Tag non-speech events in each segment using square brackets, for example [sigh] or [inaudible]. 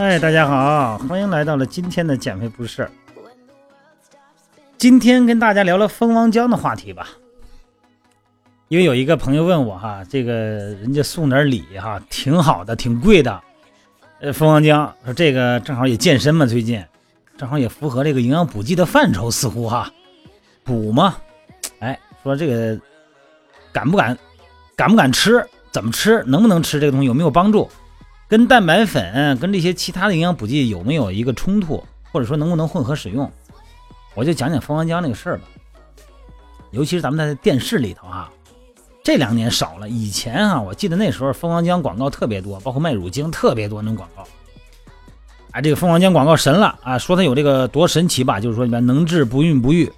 哎，大家好，欢迎来到了今天的减肥不是。今天跟大家聊聊蜂王浆的话题吧。因为有一个朋友问我哈，这个人家送点礼哈，挺好的，挺贵的。呃，蜂王浆说这个正好也健身嘛，最近正好也符合这个营养补剂的范畴，似乎哈，补嘛。哎，说这个敢不敢，敢不敢吃？怎么吃？能不能吃？这个东西有没有帮助？跟蛋白粉、跟这些其他的营养补剂有没有一个冲突？或者说能不能混合使用？我就讲讲蜂王浆那个事儿吧。尤其是咱们在电视里头哈，这两年少了。以前啊，我记得那时候蜂王浆广告特别多，包括卖乳精特别多那种广告。啊，这个蜂王浆广告神了啊！说它有这个多神奇吧？就是说里面能治不孕不育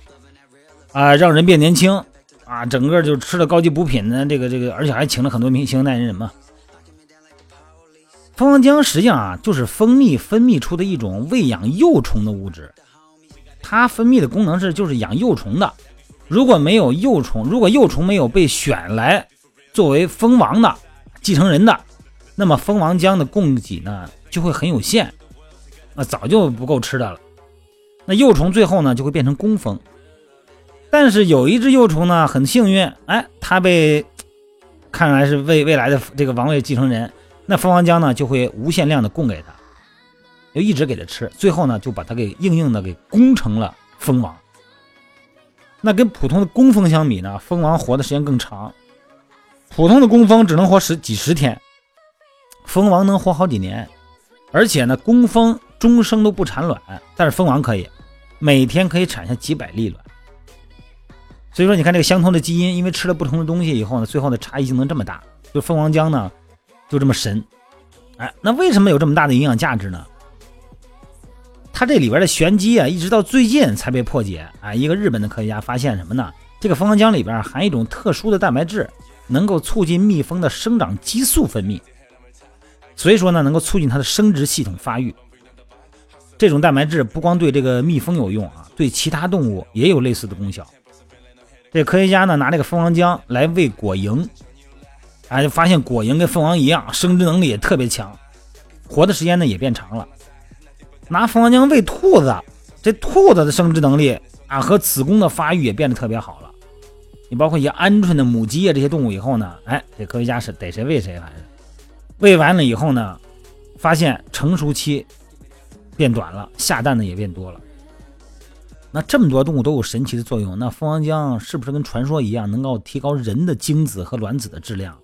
啊，让人变年轻啊，整个就吃了高级补品呢。这个这个，而且还请了很多明星代言人嘛。蜂王浆实际上啊，就是蜂蜜分泌出的一种喂养幼虫的物质。它分泌的功能是就是养幼虫的。如果没有幼虫，如果幼虫没有被选来作为蜂王的继承人的，那么蜂王浆的供给呢就会很有限，那早就不够吃的了。那幼虫最后呢就会变成工蜂。但是有一只幼虫呢很幸运，哎，它被 [tsk] 看来是未未来的这个王位继承人。那蜂王浆呢，就会无限量的供给他，就一直给他吃，最后呢，就把他给硬硬的给攻成了蜂王。那跟普通的工蜂相比呢，蜂王活的时间更长。普通的工蜂只能活十几十天，蜂王能活好几年。而且呢，工蜂终生都不产卵，但是蜂王可以，每天可以产下几百粒卵。所以说，你看这个相同的基因，因为吃了不同的东西以后呢，最后的差异性能这么大。就蜂王浆呢。就这么神，哎，那为什么有这么大的营养价值呢？它这里边的玄机啊，一直到最近才被破解啊。一个日本的科学家发现什么呢？这个蜂王浆里边含一种特殊的蛋白质，能够促进蜜蜂的生长激素分泌，所以说呢，能够促进它的生殖系统发育。这种蛋白质不光对这个蜜蜂有用啊，对其他动物也有类似的功效。这科学家呢，拿这个蜂王浆来喂果蝇。哎，就发现果蝇跟蜂王一样，生殖能力也特别强，活的时间呢也变长了。拿蜂王浆喂兔子，这兔子的生殖能力啊和子宫的发育也变得特别好了。你包括一些鹌鹑的母鸡啊这些动物以后呢，哎，这科学家是逮谁喂谁，反正喂完了以后呢，发现成熟期变短了，下蛋的也变多了。那这么多动物都有神奇的作用，那蜂王浆是不是跟传说一样，能够提高人的精子和卵子的质量？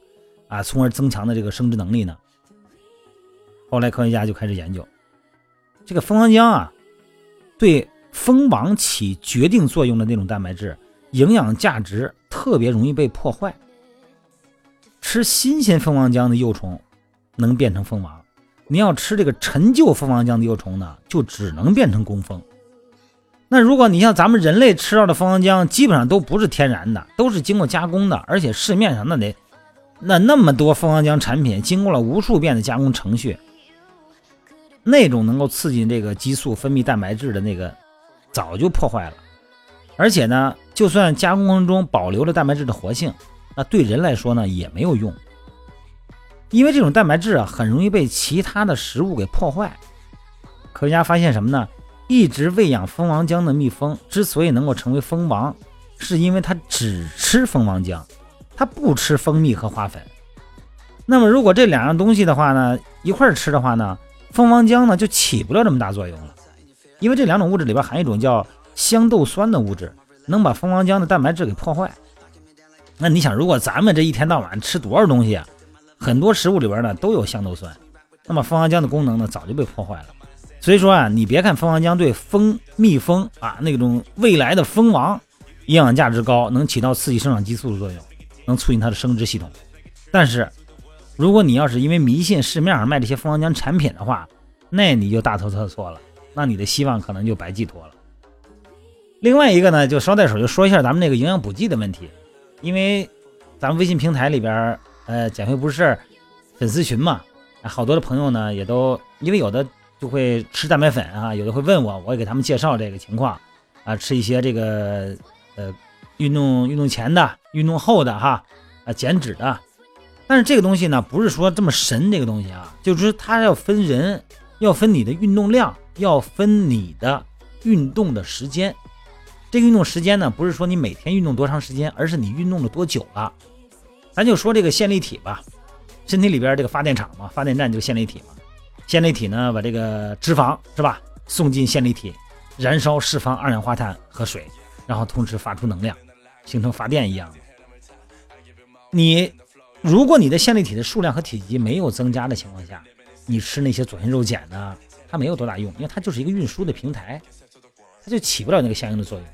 啊，从而增强的这个生殖能力呢。后来科学家就开始研究这个蜂王浆啊，对蜂王起决定作用的那种蛋白质，营养价值特别容易被破坏。吃新鲜蜂王浆的幼虫能变成蜂王，你要吃这个陈旧蜂王浆的幼虫呢，就只能变成工蜂。那如果你像咱们人类吃到的蜂王浆，基本上都不是天然的，都是经过加工的，而且市面上那得。那那么多蜂王浆产品经过了无数遍的加工程序，那种能够刺激这个激素分泌蛋白质的那个，早就破坏了。而且呢，就算加工过程中保留了蛋白质的活性，那对人来说呢也没有用，因为这种蛋白质啊很容易被其他的食物给破坏。科学家发现什么呢？一直喂养蜂王浆的蜜蜂之所以能够成为蜂王，是因为它只吃蜂王浆。它不吃蜂蜜和花粉，那么如果这两样东西的话呢，一块儿吃的话呢，蜂王浆呢就起不了这么大作用了，因为这两种物质里边含一种叫香豆酸的物质，能把蜂王浆的蛋白质给破坏。那你想，如果咱们这一天到晚吃多少东西啊，很多食物里边呢都有香豆酸，那么蜂王浆的功能呢早就被破坏了。所以说啊，你别看蜂王浆对蜂蜜蜂啊那种未来的蜂王营养价值高，能起到刺激生长激素的作用。能促进它的生殖系统，但是如果你要是因为迷信市面上卖这些蜂王浆产品的话，那你就大错特错了，那你的希望可能就白寄托了。另外一个呢，就捎带手就说一下咱们那个营养补剂的问题，因为咱们微信平台里边，呃，减肥不是粉丝群嘛，好多的朋友呢也都因为有的就会吃蛋白粉啊，有的会问我，我也给他们介绍这个情况啊，吃一些这个呃。运动运动前的，运动后的哈，啊减脂的，但是这个东西呢，不是说这么神，这个东西啊，就是它要分人，要分你的运动量，要分你的运动的时间。这个运动时间呢，不是说你每天运动多长时间，而是你运动了多久了。咱就说这个线粒体吧，身体里边这个发电厂嘛，发电站就是线粒体嘛。线粒体呢，把这个脂肪是吧，送进线粒体，燃烧释放二氧化碳和水，然后同时发出能量，形成发电一样。你如果你的线粒体的数量和体积没有增加的情况下，你吃那些左旋肉碱呢，它没有多大用，因为它就是一个运输的平台，它就起不了那个相应的作用。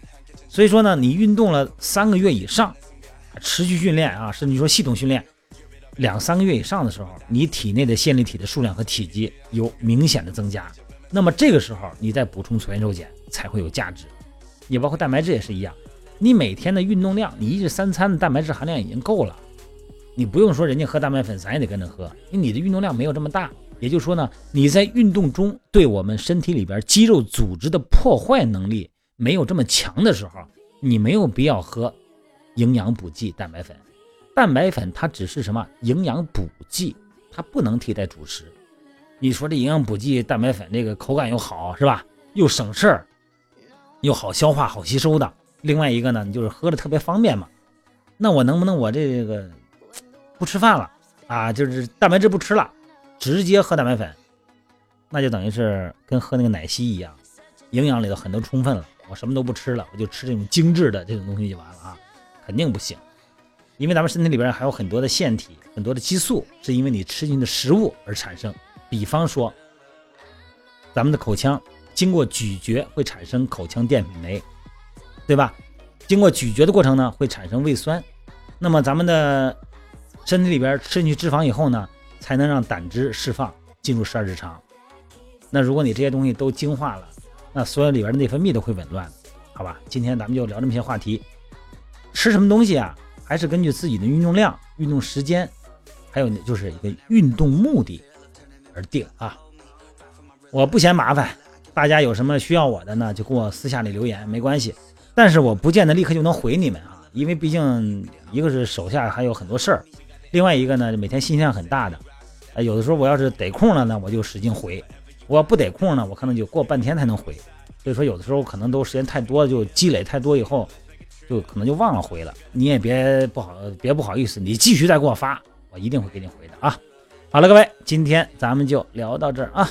所以说呢，你运动了三个月以上，持续训练啊，甚至说系统训练两三个月以上的时候，你体内的线粒体的数量和体积有明显的增加，那么这个时候你再补充左旋肉碱才会有价值。也包括蛋白质也是一样，你每天的运动量，你一日三餐的蛋白质含量已经够了。你不用说人家喝蛋白粉，咱也得跟着喝，因为你的运动量没有这么大。也就是说呢，你在运动中对我们身体里边肌肉组织的破坏能力没有这么强的时候，你没有必要喝营养补剂蛋白粉。蛋白粉它只是什么营养补剂，它不能替代主食。你说这营养补剂蛋白粉这个口感又好是吧？又省事儿，又好消化、好吸收的。另外一个呢，你就是喝的特别方便嘛。那我能不能我这个？不吃饭了啊，就是蛋白质不吃了，直接喝蛋白粉，那就等于是跟喝那个奶昔一样，营养里头很多充分了。我什么都不吃了，我就吃这种精致的这种东西就完了啊，肯定不行。因为咱们身体里边还有很多的腺体，很多的激素，是因为你吃进的食物而产生。比方说，咱们的口腔经过咀嚼会产生口腔淀粉酶，对吧？经过咀嚼的过程呢，会产生胃酸。那么咱们的身体里边吃进去脂肪以后呢，才能让胆汁释放进入十二指肠。那如果你这些东西都精化了，那所有里边的内分泌都会紊乱，好吧？今天咱们就聊这么些话题。吃什么东西啊，还是根据自己的运动量、运动时间，还有就是一个运动目的而定啊。我不嫌麻烦，大家有什么需要我的呢，就给我私下里留言，没关系。但是我不见得立刻就能回你们啊，因为毕竟一个是手下还有很多事儿。另外一个呢，每天信息量很大的，呃，有的时候我要是得空了呢，我就使劲回；我要不得空呢，我可能就过半天才能回。所以说，有的时候可能都时间太多，就积累太多以后，就可能就忘了回了。你也别不好，别不好意思，你继续再给我发，我一定会给你回的啊。好了，各位，今天咱们就聊到这儿啊。